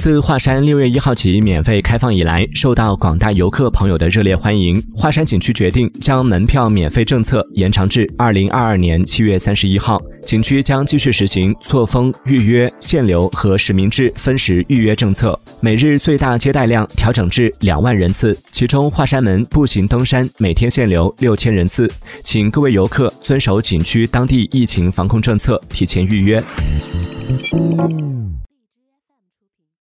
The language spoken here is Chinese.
自华山六月一号起免费开放以来受到广大游客朋友的热烈欢迎。华山景区决定将门票免费政策延长至二零二二年七月三十一号。景区将继续实行错峰预约限流和实名制分时预约政策每日最大接待量调整至两万人次。其中华山门步行登山每天限流六千人次请各位游客遵守景区当地疫情防控政策提前预约。